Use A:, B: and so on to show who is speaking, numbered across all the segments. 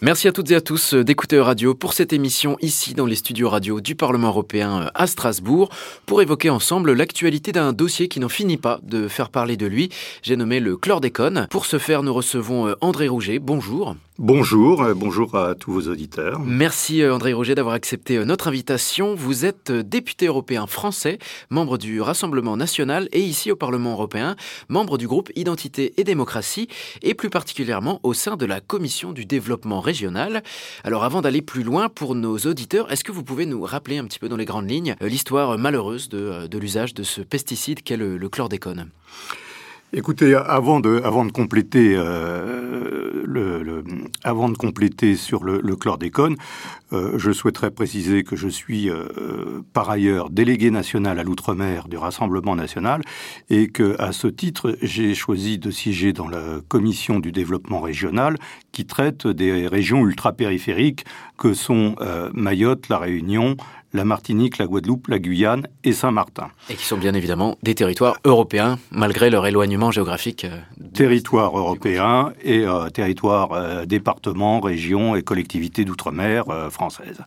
A: Merci à toutes et à tous d'écouter Radio pour cette émission ici dans les studios radio du Parlement européen euh, à Strasbourg pour évoquer ensemble l'actualité d'un dossier qui n'en finit pas de faire parler de lui. J'ai nommé le chlordécone. Pour ce faire, nous recevons euh, André Rouget. Bonjour.
B: Bonjour, euh, bonjour à tous vos auditeurs.
A: Merci André Rouget d'avoir accepté notre invitation. Vous êtes député européen français, membre du Rassemblement national et ici au Parlement européen, membre du groupe Identité et démocratie et plus particulièrement au sein de la Commission du développement alors avant d'aller plus loin pour nos auditeurs, est-ce que vous pouvez nous rappeler un petit peu dans les grandes lignes euh, l'histoire malheureuse de, euh, l'usage de ce pesticide qu'est le, le chlordécone?
B: Écoutez, avant de, avant de compléter, euh, le, avant de compléter sur le, chlordécone, euh, je souhaiterais préciser que je suis euh, par ailleurs délégué national à l'outre-mer du Rassemblement national et que à ce titre, j'ai choisi de siéger dans la commission du développement régional qui traite des régions ultra-périphériques que sont Mayotte, la Réunion, la Martinique, la Guadeloupe, la Guyane et Saint-Martin.
A: Et qui sont bien évidemment des territoires européens, malgré leur éloignement géographique.
B: Euh, territoires européens et euh, territoires euh, départements, régions et collectivités d'outre-mer françaises.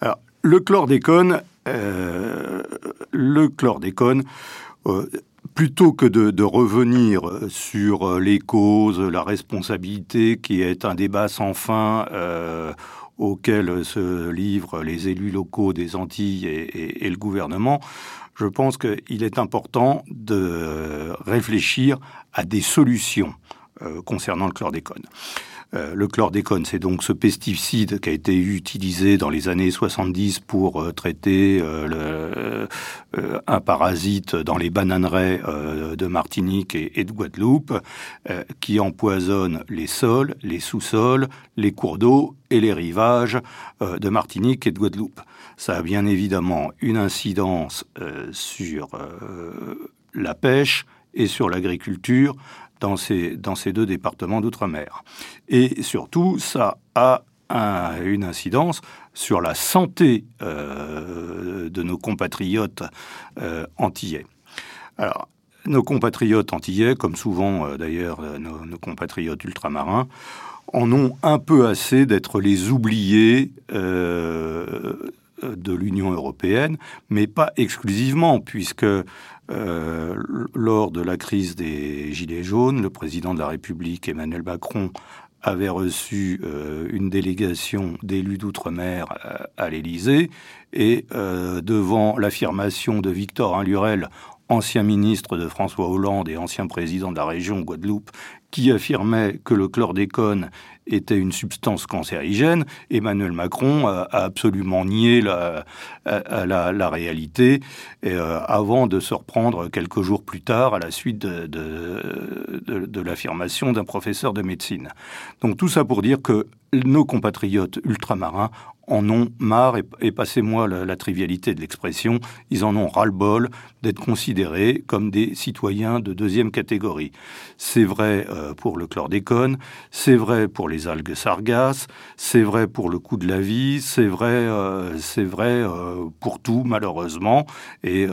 B: Alors, le chlordécone, le chlordécone, plutôt que de, de, revenir sur les causes, la responsabilité, qui est un débat sans fin auquel se livrent les élus locaux des Antilles et, le gouvernement, je pense qu'il est important de réfléchir à des solutions euh, concernant le chlordécone. Euh, le chlordécone, c'est donc ce pesticide qui a été utilisé dans les années 70 pour euh, traiter euh, un parasite dans les bananeraies de Martinique et, de Guadeloupe, qui empoisonne les sols, les sous-sols, les cours d'eau et les rivages de Martinique et de Guadeloupe. Ça a bien évidemment une incidence sur la pêche et sur l'agriculture dans ces, dans ces deux départements d'outre-mer. Et surtout, ça a une incidence sur la santé euh, de nos compatriotes euh, antillais. Alors, nos compatriotes antillais, comme souvent euh, d'ailleurs nos, nos, compatriotes ultramarins, en ont un peu assez d'être les oubliés de l'Union européenne, mais pas exclusivement, puisque euh, lors de la crise des Gilets jaunes, le président de la République, Emmanuel Macron, avait reçu euh, une délégation d'élus d'outre-mer euh, à l'Élysée. Et devant l'affirmation de Victor Lurel, ancien ministre de François Hollande et ancien président de la région Guadeloupe, qui affirmait que le chlordécone était une substance cancérigène, Emmanuel Macron a, absolument nié la, la, réalité euh, avant de se reprendre quelques jours plus tard à la suite de, de, de l'affirmation d'un professeur de médecine. Donc tout ça pour dire que nos compatriotes ultramarins en ont marre, et, passez-moi la, trivialité de l'expression, ils en ont ras-le-bol d'être considérés comme des citoyens de deuxième catégorie. C'est vrai euh, pour le chlordécone, c'est vrai pour les algues sargasses, c'est vrai pour le coût de la vie, c'est vrai, euh, c'est vrai euh, pour tout malheureusement, et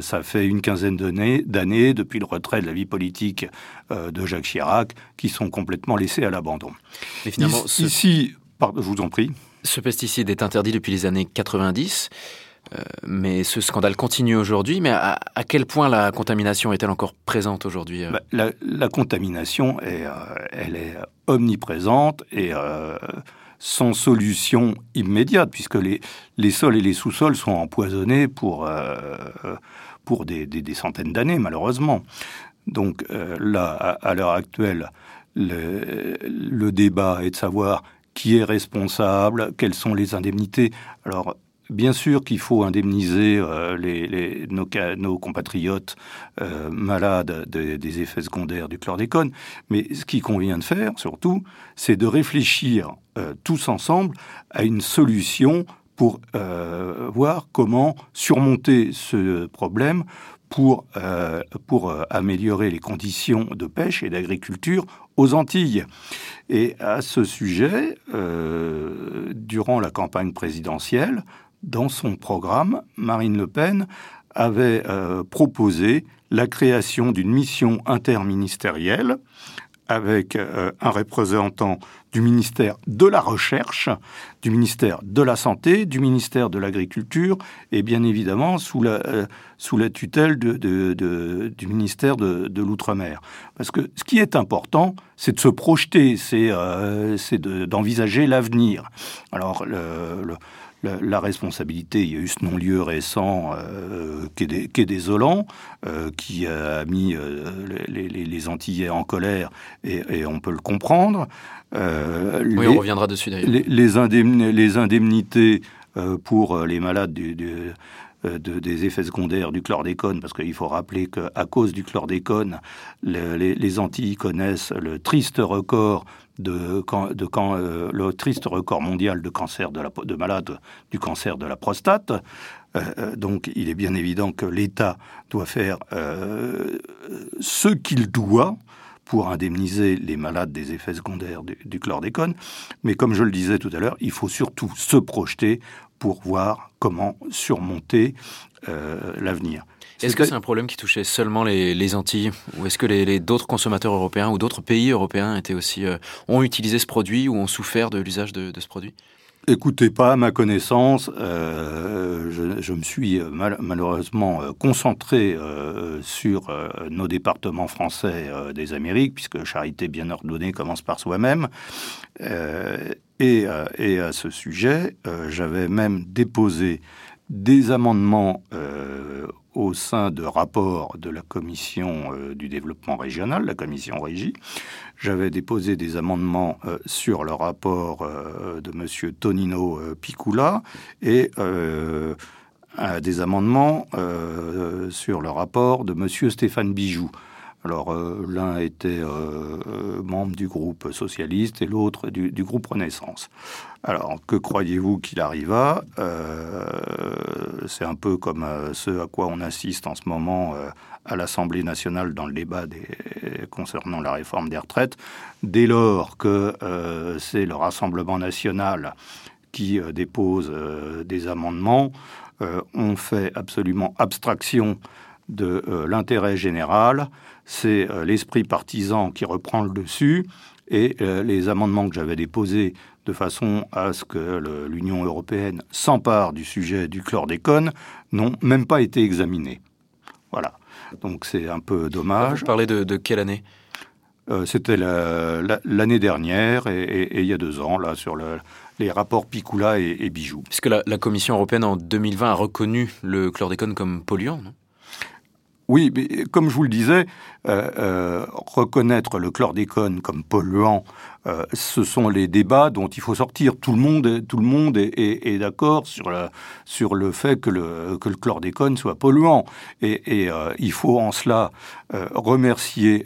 B: ça fait une quinzaine d'années depuis le retrait de la vie politique de Jacques Chirac qui sont complètement laissés à l'abandon. Ici, ici je vous en prie.
A: Ce pesticide est interdit depuis les années 90. Euh, mais ce scandale continue aujourd'hui. Mais à, quel point la contamination est-elle encore présente aujourd'hui euh?
B: Bah, la, contamination, est, euh, elle est omniprésente et sans solution immédiate, puisque les, les sols et les sous-sols sont empoisonnés pour, pour des, des, centaines d'années, malheureusement. Donc là, à, l'heure actuelle, le, le, débat est de savoir qui est responsable, quelles sont les indemnités. Alors, bien sûr qu'il faut indemniser euh, nos, compatriotes euh, malades des effets secondaires du chlordécone, mais ce qui convient de faire, surtout, c'est de réfléchir euh, tous ensemble à une solution pour voir comment surmonter ce problème pour, pour améliorer les conditions de pêche et d'agriculture aux Antilles. Et à ce sujet, euh, durant la campagne présidentielle, dans son programme, Marine Le Pen avait proposé la création d'une mission interministérielle avec euh, un représentant du ministère de la Recherche, du ministère de la Santé, du ministère de l'Agriculture et bien évidemment sous la, euh, sous la tutelle du ministère de, l'Outre-mer. Parce que ce qui est important, c'est de se projeter, c'est euh, d'envisager l'avenir. Alors, le la, responsabilité. Il y a eu ce non-lieu récent euh, qui, est, désolant, euh, qui a mis euh, les, Antillais en colère, et, on peut le comprendre.
A: oui, on reviendra dessus d'ailleurs.
B: Les, indemnités pour les malades des effets secondaires du chlordécone, parce qu'il faut rappeler qu'à cause du chlordécone, les, les, Antilles connaissent le triste record de, de euh, le triste record mondial de cancer de, la, de malades du cancer de la prostate. Euh, euh, donc, il est bien évident que l'État doit faire ce qu'il doit pour indemniser les malades des effets secondaires du, chlordécone. Mais comme je le disais tout à l'heure, il faut surtout se projeter pour voir comment surmonter l'avenir.
A: Est-ce que c'est un problème qui touchait seulement les, Antilles ou est-ce que les, d'autres consommateurs européens ou d'autres pays européens étaient aussi euh, ont utilisé ce produit ou ont souffert de l'usage de, ce produit?
B: Écoutez, pas à ma connaissance. Euh, je, me suis malheureusement euh, concentré sur nos départements français des Amériques, puisque charité bien ordonnée commence par soi-même. Et, à ce sujet, j'avais même déposé des amendements au sein de rapports de la commission euh, du développement régional, la commission régie. J'avais déposé des amendements euh, sur le rapport euh, de M. Tonino Picula et des amendements sur le rapport de M. Stéphane Bijoux. Alors euh, l'un était euh, euh, membre du groupe socialiste et l'autre du, groupe Renaissance. Alors que croyez-vous qu'il arriva? C'est un peu comme ce à quoi on assiste en ce moment à l'Assemblée nationale dans le débat concernant la réforme des retraites. Dès lors que c'est le Rassemblement national qui dépose des amendements, on fait absolument abstraction de l'intérêt général c'est euh, l'esprit partisan qui reprend le dessus et euh, les amendements que j'avais déposés de façon à ce que l'Union européenne s'empare du sujet du chlordécone n'ont même pas été examinés. Voilà. Donc c'est un peu dommage.
A: Vous parlez de, quelle année?
B: Euh, C'était l'année dernière et, il y a deux ans, là, sur les rapports Picula et, et Bijoux.
A: Puisque la, la Commission européenne en 2020 a reconnu le chlordécone comme polluant, non?
B: Oui, mais comme je vous le disais, euh, euh, reconnaître le chlordécone comme polluant, euh, ce sont les débats dont il faut sortir. Tout le monde, tout le monde est, d'accord sur, sur le fait que le, que le chlordécone soit polluant. Et, il faut en cela remercier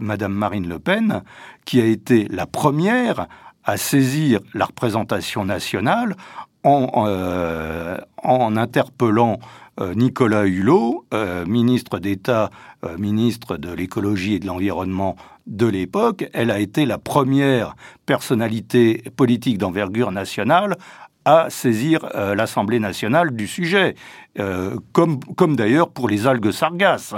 B: Madame Marine Le Pen, qui a été la première à saisir la représentation nationale en, en interpellant euh, Nicolas Hulot, euh, ministre d'État, euh, ministre de l'écologie et de l'environnement de l'époque, elle a été la première personnalité politique d'envergure nationale à saisir l'Assemblée nationale du sujet, comme, comme d'ailleurs pour les algues sargasses.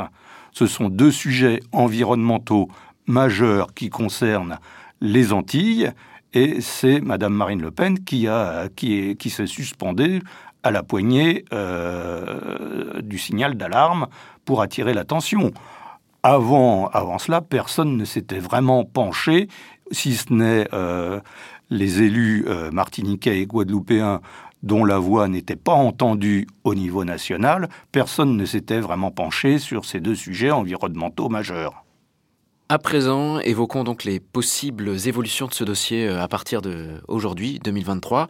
B: Ce sont deux sujets environnementaux majeurs qui concernent les Antilles, et c'est Madame Marine Le Pen qui, a, qui, qui s'est suspendue à la poignée euh, du signal d'alarme pour attirer l'attention. Avant, cela, personne ne s'était vraiment penché, si ce n'est euh, les élus euh, martiniquais et guadeloupéens dont la voix n'était pas entendue au niveau national, personne ne s'était vraiment penché sur ces deux sujets environnementaux majeurs.
A: À présent, évoquons donc les possibles évolutions de ce dossier à partir d'aujourd'hui, 2023.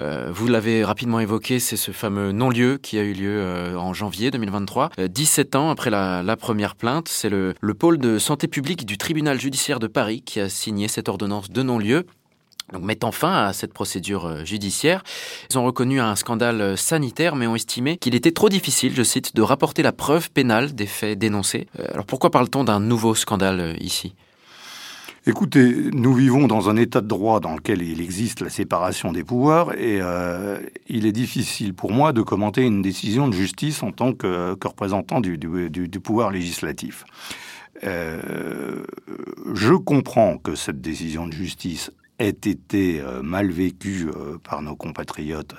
A: Euh, vous l'avez rapidement évoqué, c'est ce fameux non-lieu qui a eu lieu euh, en janvier 2023. 17 euh, ans après la, première plainte, c'est le, pôle de santé publique du tribunal judiciaire de Paris qui a signé cette ordonnance de non-lieu. Donc, mettant fin à cette procédure judiciaire, ils ont reconnu un scandale sanitaire, mais ont estimé qu'il était trop difficile, je cite, de rapporter la preuve pénale des faits dénoncés. Alors pourquoi parle-t-on d'un nouveau scandale ici?
B: Écoutez, nous vivons dans un état de droit dans lequel il existe la séparation des pouvoirs et euh, il est difficile pour moi de commenter une décision de justice en tant que, représentant du, pouvoir législatif. Euh, je comprends que cette décision de justice ait été euh, mal vécue par nos compatriotes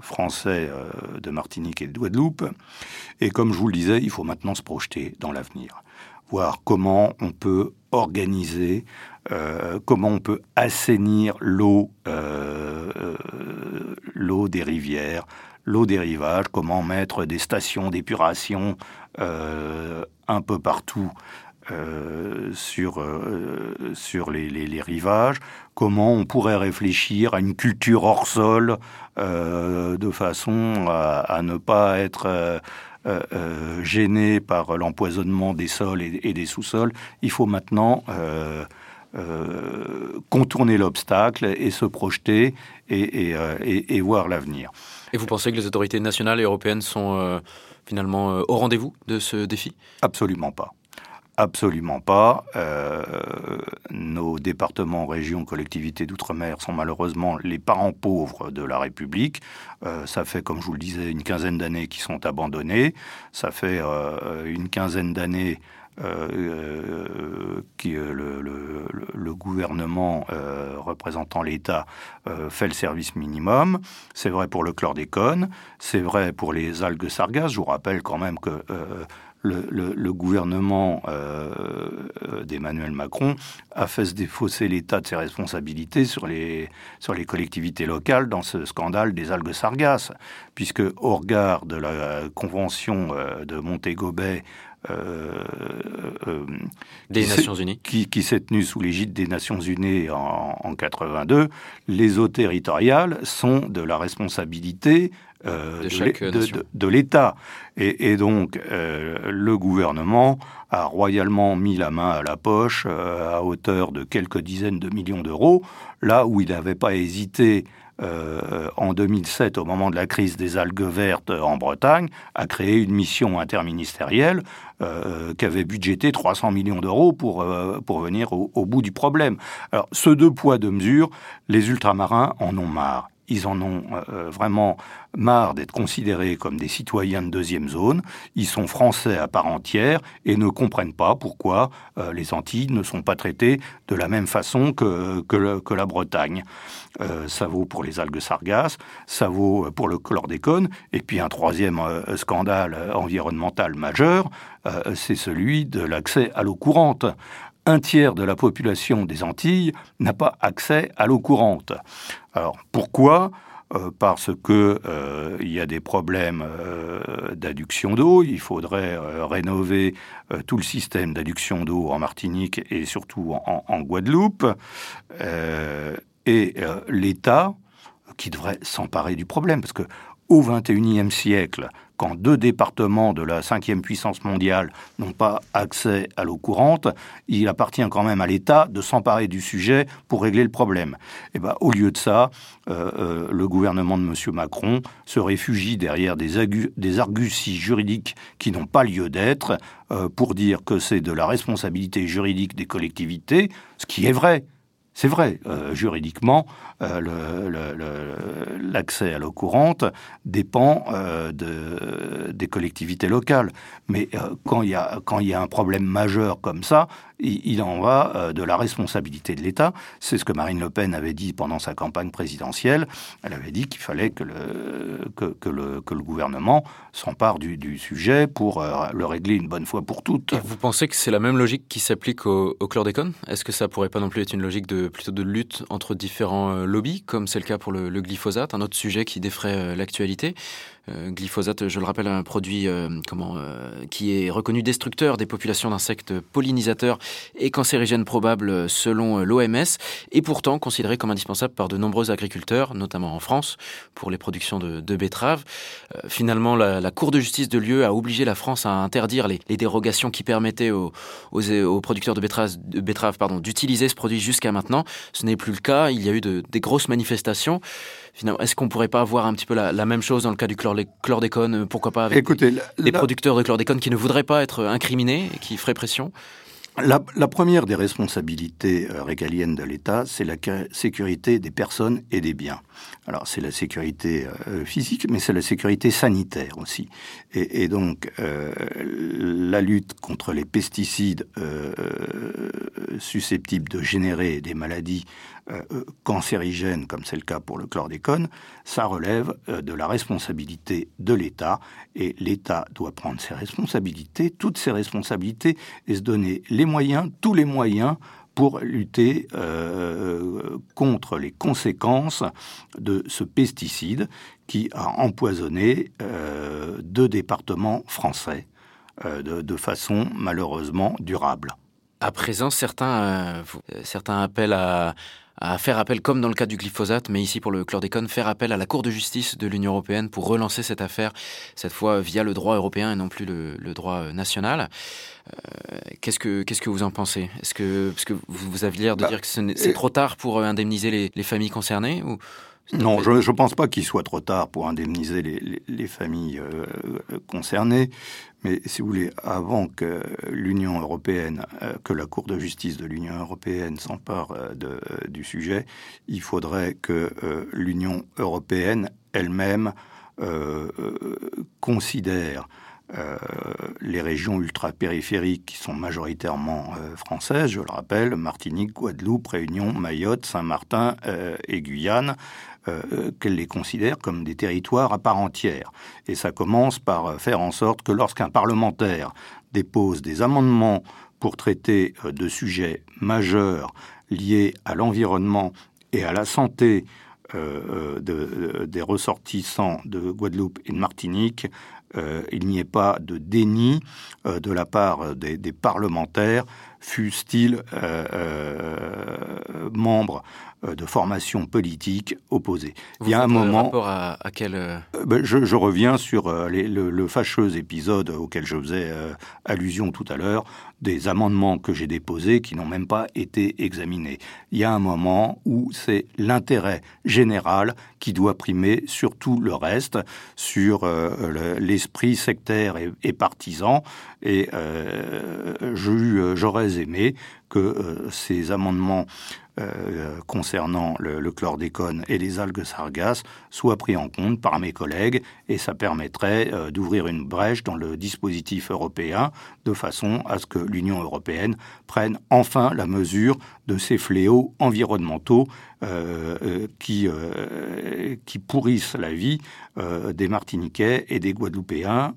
B: français de Martinique et de Guadeloupe. Et comme je vous le disais, il faut maintenant se projeter dans l'avenir voir comment on peut organiser, euh, comment on peut assainir l'eau, euh, euh, l'eau des rivières, l'eau des rivages, comment mettre des stations d'épuration un peu partout sur, sur les, rivages, comment on pourrait réfléchir à une culture hors sol de façon à ne pas être euh, euh, gêné par l'empoisonnement des sols et, des sous-sols. Il faut maintenant euh, contourner l'obstacle et se projeter et, voir l'avenir.
A: Et vous pensez que les autorités nationales et européennes sont finalement au rendez-vous de ce défi?
B: Absolument pas. Absolument pas. Euh, nos départements, régions, collectivités d'outre-mer sont malheureusement les parents pauvres de la République. Euh, ça fait, comme je vous le disais, une quinzaine d'années qu'ils sont abandonnés. Ça fait euh, une quinzaine d'années que le, gouvernement représentant l'État fait le service minimum. C'est vrai pour le chlordécone, c'est vrai pour les algues sargasses. Je vous rappelle quand même que le, gouvernement euh, d'Emmanuel Macron a fait se défausser l'État de ses responsabilités sur les, sur les collectivités locales dans ce scandale des algues sargasses, puisque au regard de la convention euh, de Montego Bay
A: euh, des Nations Unies.
B: Qui, s'est tenue sous l'égide des Nations Unies en, en 82, les eaux territoriales sont de la responsabilité euh, de, l'État. Et, donc, euh, le gouvernement a royalement mis la main à la poche euh, à hauteur de quelques dizaines de millions d'euros, là où il n'avait pas hésité en 2007, au moment de la crise des algues vertes en Bretagne, à créer une mission interministérielle qui avait budgété 300 millions d'euros pour, pour venir au, au, bout du problème. Alors, ce deux poids, deux mesures, les ultramarins en ont marre ils en ont euh, euh, vraiment marre d'être considérés comme des citoyens de deuxième zone. Ils sont français à part entière et ne comprennent pas pourquoi euh, les Antilles ne sont pas traitées de la même façon que, que, la Bretagne. ça vaut pour les algues sargasses, ça vaut pour le chlordécone. Et puis un troisième scandale environnemental majeur, c'est celui de l'accès à l'eau courante un tiers de la population des Antilles n'a pas accès à l'eau courante. Alors pourquoi? Euh, parce que euh, il y a des problèmes euh, d'adduction d'eau. Il faudrait rénover tout le système d'adduction d'eau en Martinique et surtout en, en Guadeloupe. et l'État qui devrait s'emparer du problème, parce que au XXIe siècle, quand deux départements de la cinquième puissance mondiale n'ont pas accès à l'eau courante, il appartient quand même à l'État de s'emparer du sujet pour régler le problème. Eh ben, au lieu de ça, euh, euh, le gouvernement de M. Macron se réfugie derrière des, des arguties juridiques qui n'ont pas lieu d'être euh, pour dire que c'est de la responsabilité juridique des collectivités, ce qui est vrai. C'est vrai, euh, juridiquement, euh, l'accès à l'eau courante dépend euh, de, des collectivités locales. Mais quand il y, y a un problème majeur comme ça, il, en va de la responsabilité de l'État. C'est ce que Marine Le Pen avait dit pendant sa campagne présidentielle. Elle avait dit qu'il fallait que le, que, le, que le gouvernement s'empare du, du, sujet pour le régler une bonne fois pour toutes.
A: vous pensez que c'est la même logique qui s'applique au, au chlordécone? Est-ce que ça pourrait pas non plus être une logique de plutôt de lutte entre différents euh, lobbies, comme c'est le cas pour le, glyphosate, un autre sujet qui défraie euh, l'actualité. Euh, glyphosate, je le rappelle, un produit comment, qui est reconnu destructeur des populations d'insectes pollinisateurs et cancérigène probable selon l'OMS, et pourtant considéré comme indispensable par de nombreux agriculteurs, notamment en France, pour les productions de, betteraves. finalement, la, Cour de justice de l'UE a obligé la France à interdire les, dérogations qui permettaient aux, aux, producteurs de betteraves, de betteraves d'utiliser ce produit jusqu'à maintenant. Ce n'est plus le cas. Il y a eu des grosses manifestations. Est-ce qu'on ne pourrait pas avoir un petit peu la, même chose dans le cas du chlordécone euh, Pourquoi pas avec
B: Écoutez,
A: des producteurs de chlordécone qui ne voudraient pas être incriminés et qui feraient pression
B: la, première des responsabilités euh, régaliennes de l'État, c'est la sécurité des personnes et des biens. Alors c'est la sécurité euh, physique, mais c'est la sécurité sanitaire aussi. Et, donc euh, la lutte contre les pesticides susceptibles de générer des maladies cancérigènes, comme c'est le cas pour le chlordécone, ça relève de la responsabilité de l'État. Et l'État doit prendre ses responsabilités, toutes ses responsabilités, et se donner les moyens, tous les moyens pour lutter euh, contre les conséquences de ce pesticide qui a empoisonné euh, deux départements français euh, de, façon malheureusement durable.
A: À présent, certains, certains appellent à, à faire appel, comme dans le cas du glyphosate, mais ici pour le chlordécone, faire appel à la Cour de justice de l'Union européenne pour relancer cette affaire, cette fois via le droit européen et non plus le, droit national. Euh, qu'est-ce que qu'est-ce que vous en pensez? Est-ce que parce que vous, aviez l'air de bah, dire que c'est trop tard pour euh, indemniser les, les familles concernées ou?
B: Non, je ne pense pas qu'il soit trop tard pour indemniser les, les, familles euh, concernées. Mais si vous voulez, avant que l'Union européenne, euh, que la Cour de justice de l'Union européenne s'empare euh, du sujet, il faudrait que l'Union européenne elle-même considère les régions ultra-périphériques qui sont majoritairement françaises, je le rappelle, Martinique, Guadeloupe, Réunion, Mayotte, Saint-Martin et Guyane, euh, qu'elle les considère comme des territoires à part entière. Et ça commence par faire en sorte que lorsqu'un parlementaire dépose des amendements pour traiter euh, de sujets majeurs liés à l'environnement et à la santé euh, des ressortissants de Guadeloupe et de Martinique, il n'y ait pas de déni de la part des, parlementaires, fussent-ils membres euh, de formation politique opposée.
A: Il y a un moment. Rapport à, quel euh,
B: euh, ben, je, reviens sur le, fâcheux épisode auquel je faisais allusion tout à l'heure, des amendements que j'ai déposés qui n'ont même pas été examinés. Il y a un moment où c'est l'intérêt général qui doit primer sur tout le reste, sur l'esprit sectaire et, partisan. Et j'aurais aimé que ces amendements euh, concernant le, chlordécone et les algues sargasses soit pris en compte par mes collègues et ça permettrait euh, d'ouvrir une brèche dans le dispositif européen de façon à ce que l'Union européenne prenne enfin la mesure de ces fléaux environnementaux euh, qui, qui pourrissent la vie des Martiniquais et des Guadeloupéens,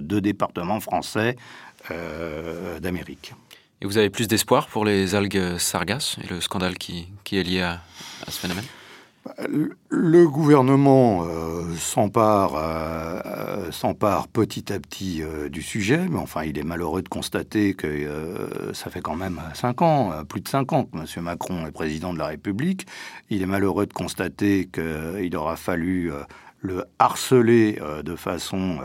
B: deux départements français d'Amérique.
A: Et vous avez plus d'espoir pour les algues sargasses et le scandale qui, est lié à, ce phénomène?
B: Le gouvernement euh, euh, s'empare petit à petit euh, du sujet, mais enfin, il est malheureux de constater que ça fait quand même cinq ans, plus de cinq ans que M. Macron est président de la République. Il est malheureux de constater qu'il aura fallu le harceler de façon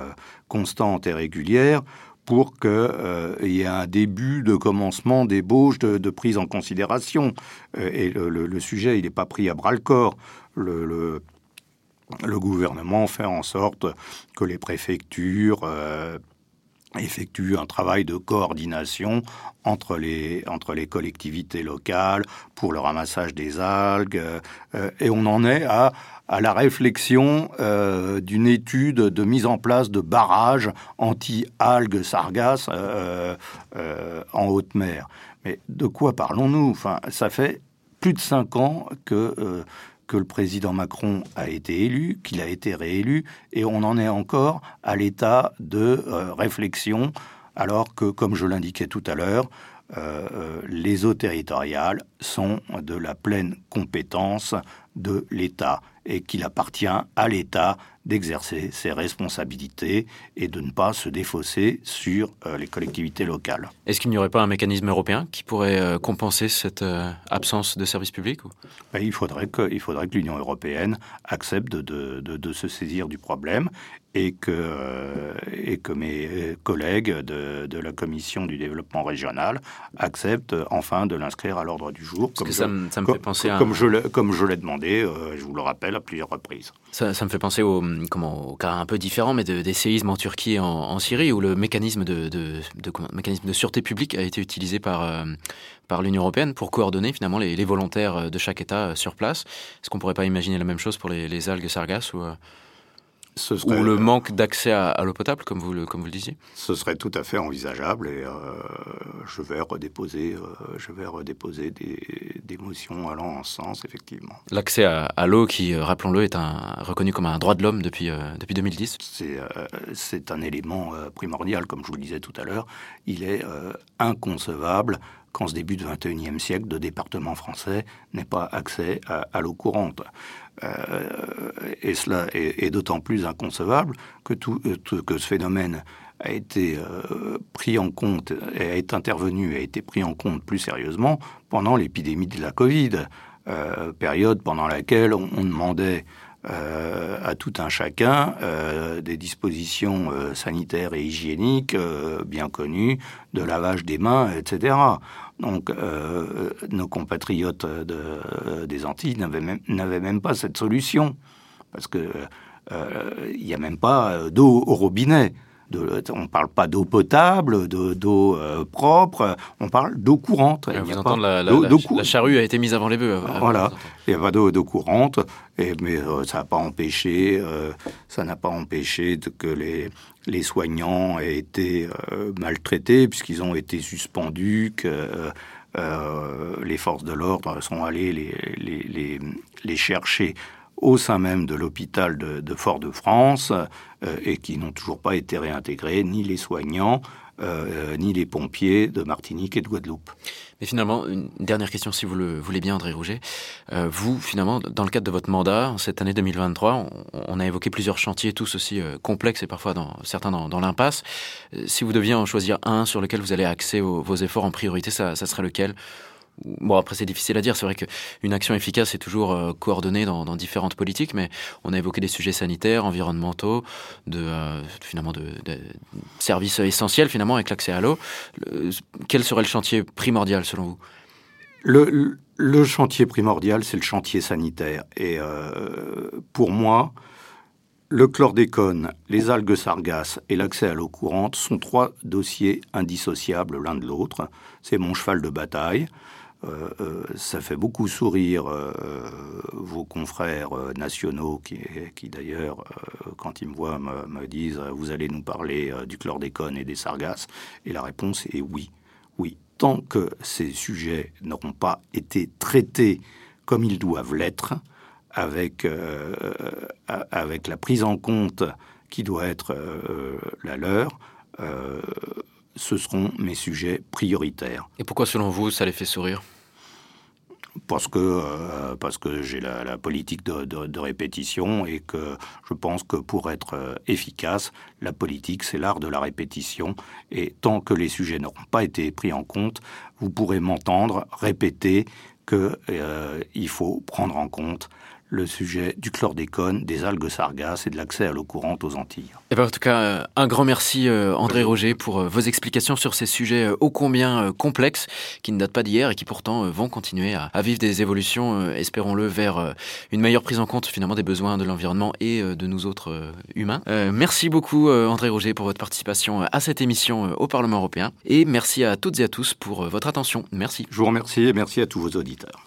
B: constante et régulière pour qu'il euh, y ait un début de commencement d'ébauche, de, prise en considération. Euh, et le, sujet, il n'est pas pris à bras-le-corps. Le, le, gouvernement fait en sorte que les préfectures euh, effectuent un travail de coordination entre les, entre les collectivités locales pour le ramassage des algues. et on en est à à la réflexion euh, d'une étude de mise en place de barrages anti-algues sargasses euh, euh, en haute mer. Mais de quoi parlons-nous? Enfin, ça fait plus de cinq ans que que le président Macron a été élu, qu'il a été réélu, et on en est encore à l'état de réflexion, alors que, comme je l'indiquais tout à l'heure, les eaux territoriales sont de la pleine compétence de l'État et qu'il appartient à l'État d'exercer ses responsabilités et de ne pas se défausser sur euh, les collectivités locales.
A: Est-ce qu'il n'y aurait pas un mécanisme européen qui pourrait euh, compenser cette euh, absence de service public
B: ben, il, faudrait que, l'Union européenne accepte de, de, se saisir du problème et que, euh, et que mes collègues de, de, la commission du développement régional acceptent enfin de l'inscrire à l'ordre du jour.
A: Comme, ça, me, ça me fait penser
B: comme, je comme je l'ai demandé, euh, je vous le rappelle, à plusieurs reprises.
A: Ça, ça me fait penser au, comment, au cas un peu différent, mais de, des séismes en Turquie et en, en, Syrie, où le mécanisme de, de, de, mécanisme de sûreté publique a été utilisé par, euh, par l'Union européenne pour coordonner finalement les, les, volontaires de chaque État sur place. Est-ce qu'on ne pourrait pas imaginer la même chose pour les, les algues sargasses ou, ou le euh, manque d'accès à, l'eau potable, comme vous, le, comme vous le disiez
B: Ce serait tout à fait envisageable et euh, je vais redéposer, euh, je vais redéposer des, des, motions allant en sens, effectivement.
A: L'accès à, l'eau, qui, rappelons-le, est un, reconnu comme un droit de l'homme depuis, depuis 2010
B: C'est un élément primordial, comme je vous le disais tout à l'heure. Il est inconcevable qu'en ce début du XXIe siècle, de départements français n'aient pas accès à, l'eau courante. Euh, et cela est, d'autant plus inconcevable que, tout, euh, que ce phénomène a été euh, pris en compte, été intervenu, a été pris en compte plus sérieusement pendant l'épidémie de la Covid, période pendant laquelle on demandait à tout un chacun des dispositions sanitaires et hygiéniques bien connues, de lavage des mains, etc. Donc nos compatriotes de, des Antilles n'avaient même, même, pas cette solution, parce que il n'y a même pas d'eau au robinet on ne parle pas d'eau potable, d'eau euh, propre, on parle d'eau courante.
A: Vous la, la, charrue a été mise avant les bœufs.
B: Voilà, il n'y a pas d'eau courante, et, mais euh, ça n'a pas empêché, euh, ça n'a pas empêché que les, les soignants aient été maltraités puisqu'ils ont été suspendus, que les forces de l'ordre sont allées les, les, les, les chercher au sein même de l'hôpital de, Fort-de-France euh, et qui n'ont toujours pas été réintégrés, ni les soignants, euh, ni les pompiers de Martinique et de Guadeloupe.
A: Mais finalement, une dernière question, si vous le voulez bien, André Rouget. Euh, vous, finalement, dans le cadre de votre mandat, en cette année 2023, on, a évoqué plusieurs chantiers, tous aussi complexes et parfois certains dans, l'impasse. si vous deviez en choisir un sur lequel vous allez axer vos, efforts en priorité, ça serait lequel? Bon, après, c'est difficile à dire. C'est vrai qu'une action efficace est toujours euh, coordonnée dans, différentes politiques, mais on a évoqué des sujets sanitaires, environnementaux, de, euh, finalement de, services essentiels, finalement, avec l'accès à l'eau. Quel serait le chantier primordial, selon vous?
B: Le, chantier primordial, c'est le chantier sanitaire. Et euh, pour moi, le chlordécone, les algues sargasses et l'accès à l'eau courante sont trois dossiers indissociables l'un de l'autre. C'est mon cheval de bataille. Euh, euh, ça fait beaucoup sourire euh, vos confrères nationaux qui, d'ailleurs, quand ils me voient, me, disent Vous allez nous parler du chlordécone et des sargasses Et la réponse est oui. Oui. Tant que ces sujets n'auront pas été traités comme ils doivent l'être, avec, avec la prise en compte qui doit être la leur, ce seront mes sujets prioritaires.
A: Et pourquoi, selon vous, ça les fait sourire?
B: Parce que, euh, parce que j'ai la, politique de, répétition et que je pense que pour être euh, efficace, la politique, c'est l'art de la répétition. Et tant que les sujets n'auront pas été pris en compte, vous pourrez m'entendre répéter qu'il euh, faut prendre en compte le sujet du chlordécone, des algues sargasses et de l'accès à l'eau courante aux Antilles. Et
A: eh ben, en tout cas, euh, un grand merci euh, André Roger pour euh, vos explications sur ces sujets ô combien complexes qui ne datent pas d'hier et qui pourtant vont continuer à, vivre des évolutions, espérons-le, vers une meilleure prise en compte finalement des besoins de l'environnement et de nous autres humains. merci beaucoup André Roger pour votre participation à cette émission au Parlement européen et merci à toutes et à tous pour votre attention. Merci.
B: Je vous remercie et merci à tous vos auditeurs.